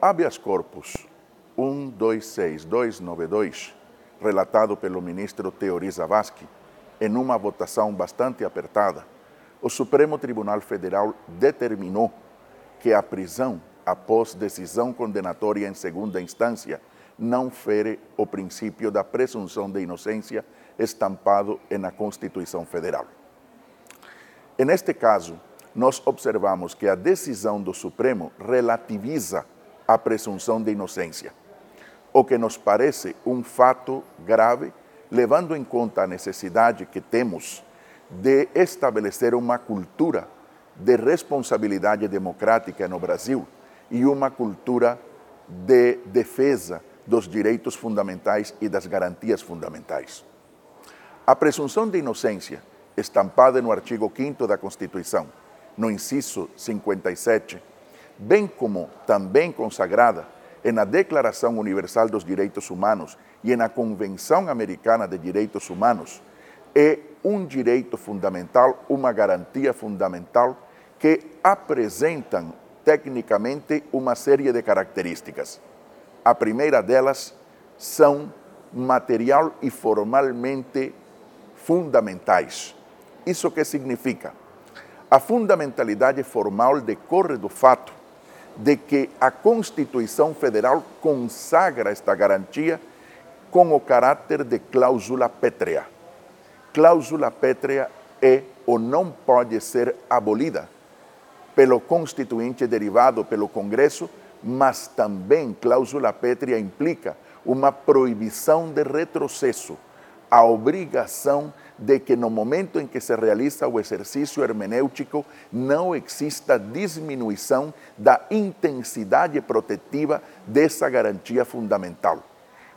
habeas corpus 126292, relatado pelo ministro Teori Zavascki, em uma votação bastante apertada, o Supremo Tribunal Federal determinou que a prisão após decisão condenatória em segunda instância não fere o princípio da presunção de inocência estampado na Constituição Federal. Neste caso, nós observamos que a decisão do Supremo relativiza a presunção de inocência, o que nos parece um fato grave, levando em conta a necessidade que temos de estabelecer uma cultura de responsabilidade democrática no Brasil e uma cultura de defesa dos direitos fundamentais e das garantias fundamentais. A presunção de inocência, estampada no artigo 5 da Constituição, no inciso 57, bem como também consagrada na Declaração Universal dos Direitos Humanos e na Convenção Americana de Direitos Humanos, é um direito fundamental, uma garantia fundamental que apresentam tecnicamente uma série de características. A primeira delas são material e formalmente fundamentais. Isso que significa? A fundamentalidade formal decorre do fato de que a Constituição Federal consagra esta garantia com o caráter de cláusula pétrea. Cláusula pétrea é ou não pode ser abolida pelo constituinte derivado pelo Congresso, mas também cláusula pétrea implica uma proibição de retrocesso, a obrigação de que no momento em que se realiza o exercício hermenêutico não exista diminuição da intensidade protetiva dessa garantia fundamental.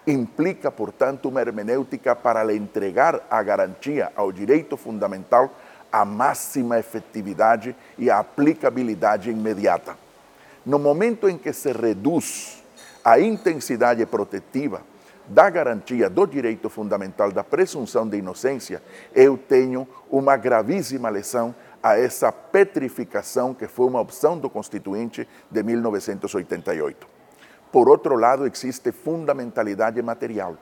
Implica, portanto, uma hermenêutica para entregar a garantia ao direito fundamental a máxima efetividade e a aplicabilidade imediata. No momento em que se reduz a intensidade protetiva, da garantia do direito fundamental da presunção de inocência, eu tenho uma gravíssima lesão a essa petrificação que foi uma opção do Constituinte de 1988. Por outro lado, existe fundamentalidade material.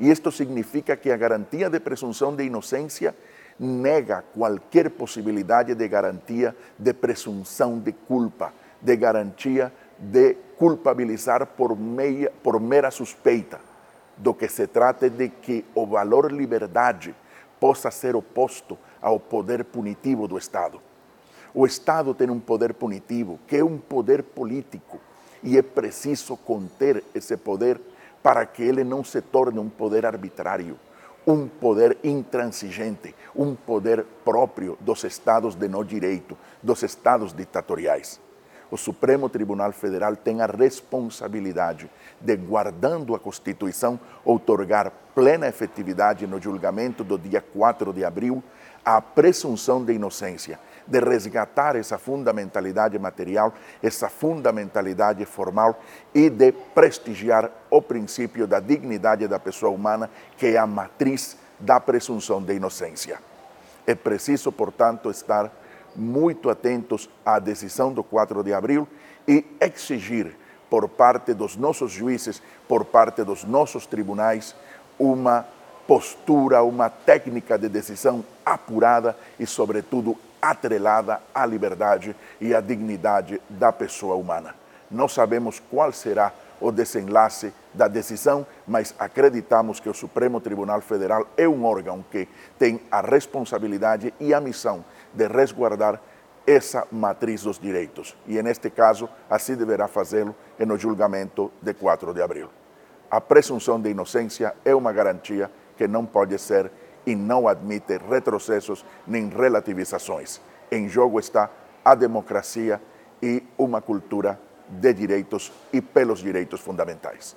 E isto significa que a garantia de presunção de inocência nega qualquer possibilidade de garantia de presunção de culpa, de garantia de culpabilizar por, meia, por mera suspeita do que se trata de que o valor liberdade possa ser oposto ao poder punitivo do Estado. O Estado tem um poder punitivo, que é um poder político, e é preciso conter esse poder para que ele não se torne um poder arbitrário, um poder intransigente, um poder próprio dos Estados de não direito, dos Estados ditatoriais o Supremo Tribunal Federal tem a responsabilidade de, guardando a Constituição, outorgar plena efetividade no julgamento do dia 4 de abril a presunção de inocência, de resgatar essa fundamentalidade material, essa fundamentalidade formal e de prestigiar o princípio da dignidade da pessoa humana, que é a matriz da presunção de inocência. É preciso, portanto, estar muito atentos à decisão do 4 de abril e exigir por parte dos nossos juízes, por parte dos nossos tribunais, uma postura, uma técnica de decisão apurada e, sobretudo, atrelada à liberdade e à dignidade da pessoa humana. Não sabemos qual será o desenlace da decisão, mas acreditamos que o Supremo Tribunal Federal é um órgão que tem a responsabilidade e a missão de resguardar essa matriz dos direitos. E, neste caso, assim deverá fazê-lo no julgamento de 4 de abril. A presunção de inocência é uma garantia que não pode ser e não admite retrocessos nem relativizações. Em jogo está a democracia e uma cultura de direitos e pelos direitos fundamentais.